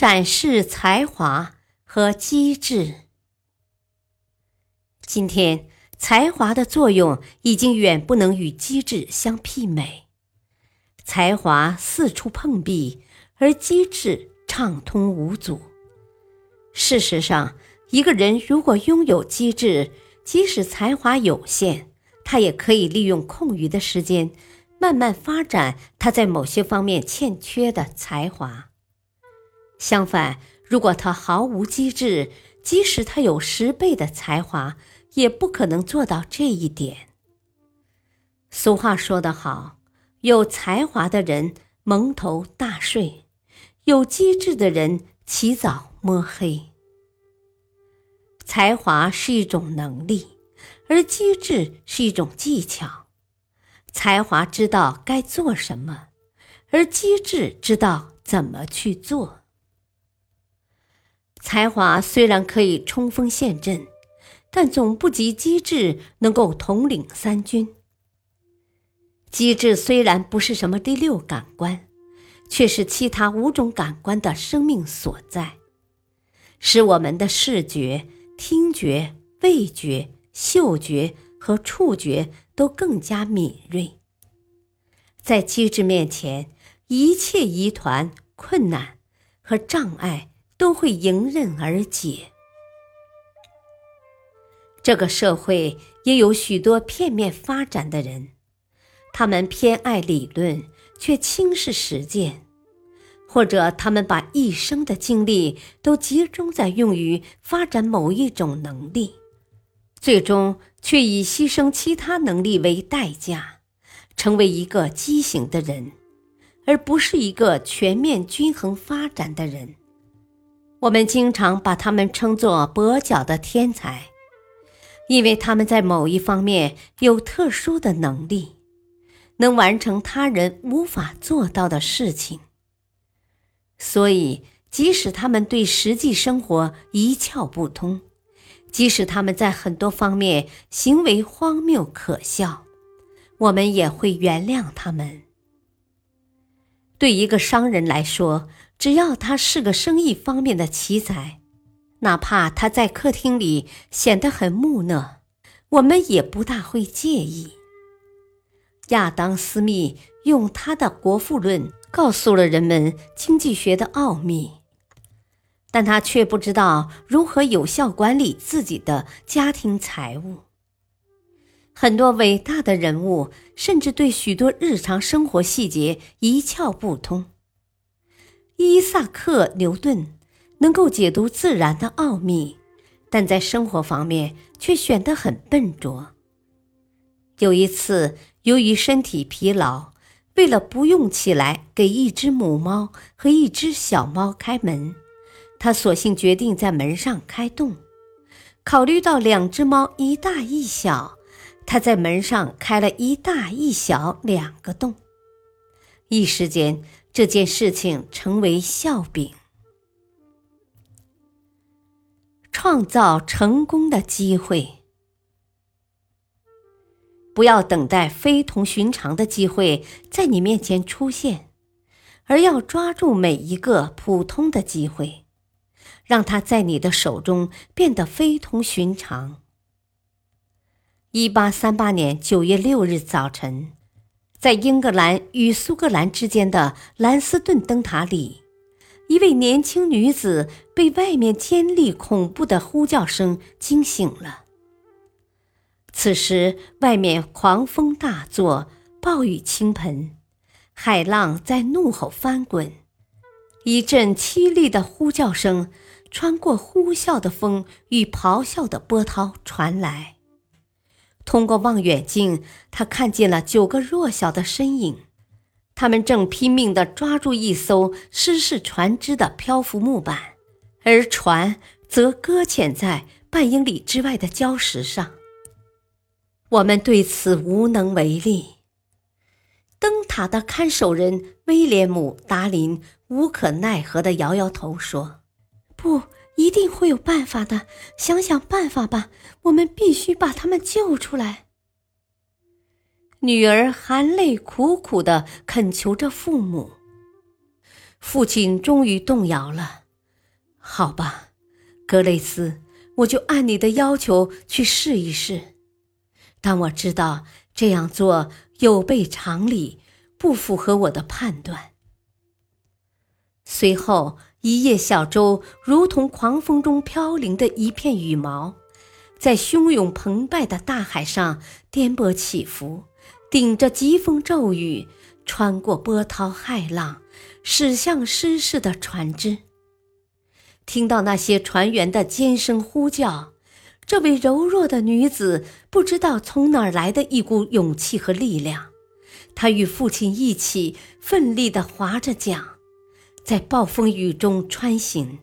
展示才华和机智。今天，才华的作用已经远不能与机智相媲美。才华四处碰壁，而机智畅通无阻。事实上，一个人如果拥有机智，即使才华有限，他也可以利用空余的时间，慢慢发展他在某些方面欠缺的才华。相反，如果他毫无机智，即使他有十倍的才华，也不可能做到这一点。俗话说得好：“有才华的人蒙头大睡，有机智的人起早摸黑。”才华是一种能力，而机智是一种技巧。才华知道该做什么，而机智知道怎么去做。才华虽然可以冲锋陷阵，但总不及机智能够统领三军。机智虽然不是什么第六感官，却是其他五种感官的生命所在，使我们的视觉、听觉、味觉、嗅觉和触觉都更加敏锐。在机智面前，一切疑团、困难和障碍。都会迎刃而解。这个社会也有许多片面发展的人，他们偏爱理论，却轻视实践；或者他们把一生的精力都集中在用于发展某一种能力，最终却以牺牲其他能力为代价，成为一个畸形的人，而不是一个全面均衡发展的人。我们经常把他们称作跛脚的天才，因为他们在某一方面有特殊的能力，能完成他人无法做到的事情。所以，即使他们对实际生活一窍不通，即使他们在很多方面行为荒谬可笑，我们也会原谅他们。对一个商人来说，只要他是个生意方面的奇才，哪怕他在客厅里显得很木讷，我们也不大会介意。亚当·斯密用他的《国富论》告诉了人们经济学的奥秘，但他却不知道如何有效管理自己的家庭财务。很多伟大的人物甚至对许多日常生活细节一窍不通。伊萨克·牛顿能够解读自然的奥秘，但在生活方面却显得很笨拙。有一次，由于身体疲劳，为了不用起来给一只母猫和一只小猫开门，他索性决定在门上开洞。考虑到两只猫一大一小，他在门上开了一大一小两个洞，一时间。这件事情成为笑柄。创造成功的机会，不要等待非同寻常的机会在你面前出现，而要抓住每一个普通的机会，让它在你的手中变得非同寻常。一八三八年九月六日早晨。在英格兰与苏格兰之间的兰斯顿灯塔里，一位年轻女子被外面尖利恐怖的呼叫声惊醒了。此时，外面狂风大作，暴雨倾盆，海浪在怒吼翻滚，一阵凄厉的呼叫声穿过呼啸的风与咆哮的波涛传来。通过望远镜，他看见了九个弱小的身影，他们正拼命地抓住一艘失事船只的漂浮木板，而船则搁浅在半英里之外的礁石上。我们对此无能为力。灯塔的看守人威廉姆·达林无可奈何地摇摇头说：“不，一定会有办法的。想想办法吧，我们必须把他们救出来。”女儿含泪苦苦的恳求着父母。父亲终于动摇了。好吧，格雷斯，我就按你的要求去试一试。但我知道这样做有悖常理，不符合我的判断。随后，一叶小舟如同狂风中飘零的一片羽毛，在汹涌澎湃的大海上颠簸起伏。顶着疾风骤雨，穿过波涛骇浪，驶向失事的船只。听到那些船员的尖声呼叫，这位柔弱的女子不知道从哪儿来的一股勇气和力量。她与父亲一起奋力地划着桨，在暴风雨中穿行。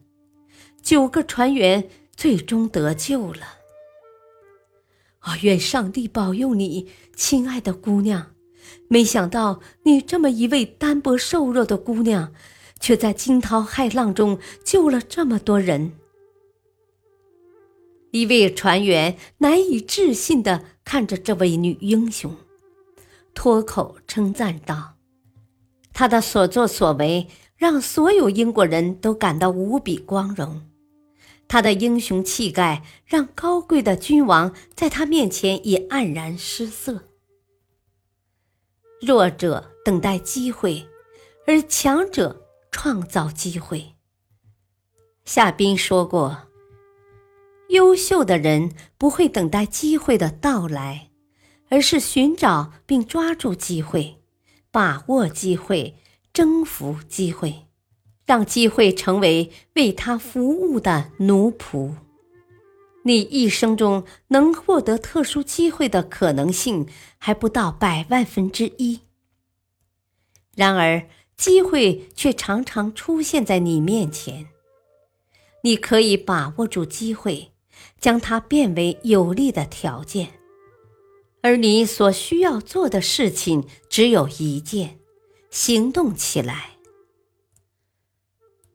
九个船员最终得救了。啊！愿上帝保佑你，亲爱的姑娘。没想到你这么一位单薄瘦弱的姑娘，却在惊涛骇浪中救了这么多人。一位船员难以置信地看着这位女英雄，脱口称赞道：“她的所作所为让所有英国人都感到无比光荣。”他的英雄气概让高贵的君王在他面前也黯然失色。弱者等待机会，而强者创造机会。夏宾说过：“优秀的人不会等待机会的到来，而是寻找并抓住机会，把握机会，征服机会。”让机会成为为他服务的奴仆。你一生中能获得特殊机会的可能性还不到百万分之一。然而，机会却常常出现在你面前。你可以把握住机会，将它变为有利的条件。而你所需要做的事情只有一件：行动起来。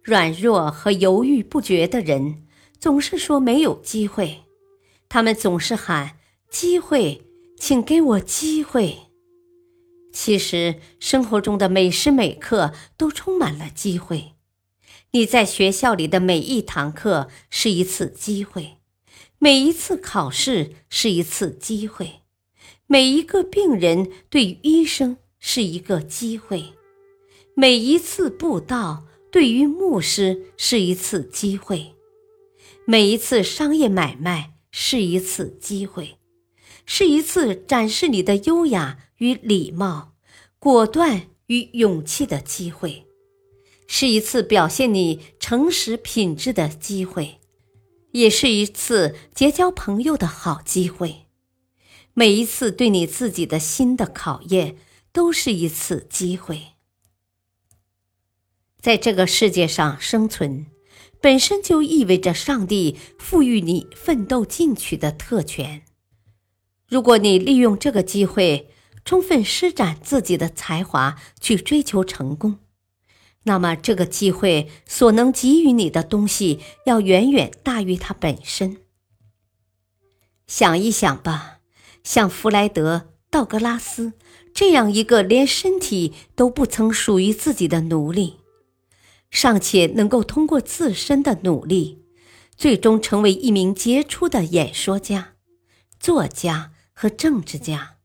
软弱和犹豫不决的人总是说没有机会，他们总是喊“机会，请给我机会”。其实，生活中的每时每刻都充满了机会。你在学校里的每一堂课是一次机会，每一次考试是一次机会，每一个病人对医生是一个机会，每一次布道。对于牧师是一次机会，每一次商业买卖是一次机会，是一次展示你的优雅与礼貌、果断与勇气的机会，是一次表现你诚实品质的机会，也是一次结交朋友的好机会。每一次对你自己的心的考验，都是一次机会。在这个世界上生存，本身就意味着上帝赋予你奋斗进取的特权。如果你利用这个机会，充分施展自己的才华去追求成功，那么这个机会所能给予你的东西，要远远大于它本身。想一想吧，像弗莱德·道格拉斯这样一个连身体都不曾属于自己的奴隶。尚且能够通过自身的努力，最终成为一名杰出的演说家、作家和政治家。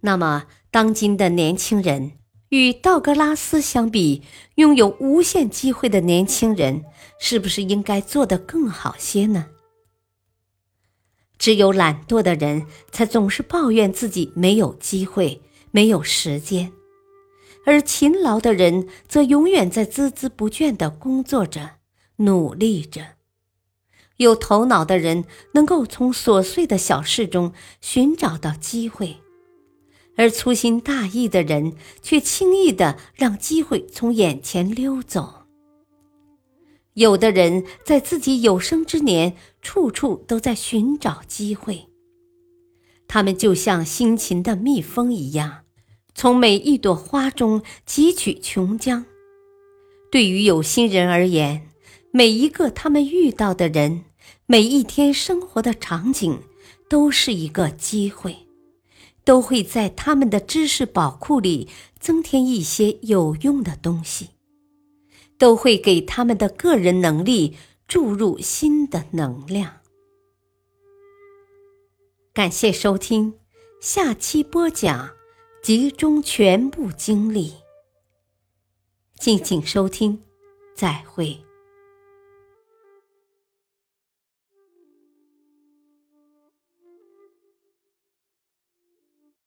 那么，当今的年轻人与道格拉斯相比，拥有无限机会的年轻人，是不是应该做得更好些呢？只有懒惰的人才总是抱怨自己没有机会、没有时间。而勤劳的人则永远在孜孜不倦地工作着，努力着。有头脑的人能够从琐碎的小事中寻找到机会，而粗心大意的人却轻易地让机会从眼前溜走。有的人在自己有生之年，处处都在寻找机会。他们就像辛勤的蜜蜂一样，从每一朵花中汲取琼浆。对于有心人而言，每一个他们遇到的人，每一天生活的场景，都是一个机会，都会在他们的知识宝库里增添一些有用的东西。都会给他们的个人能力注入新的能量。感谢收听，下期播讲集中全部精力。敬请收听，再会。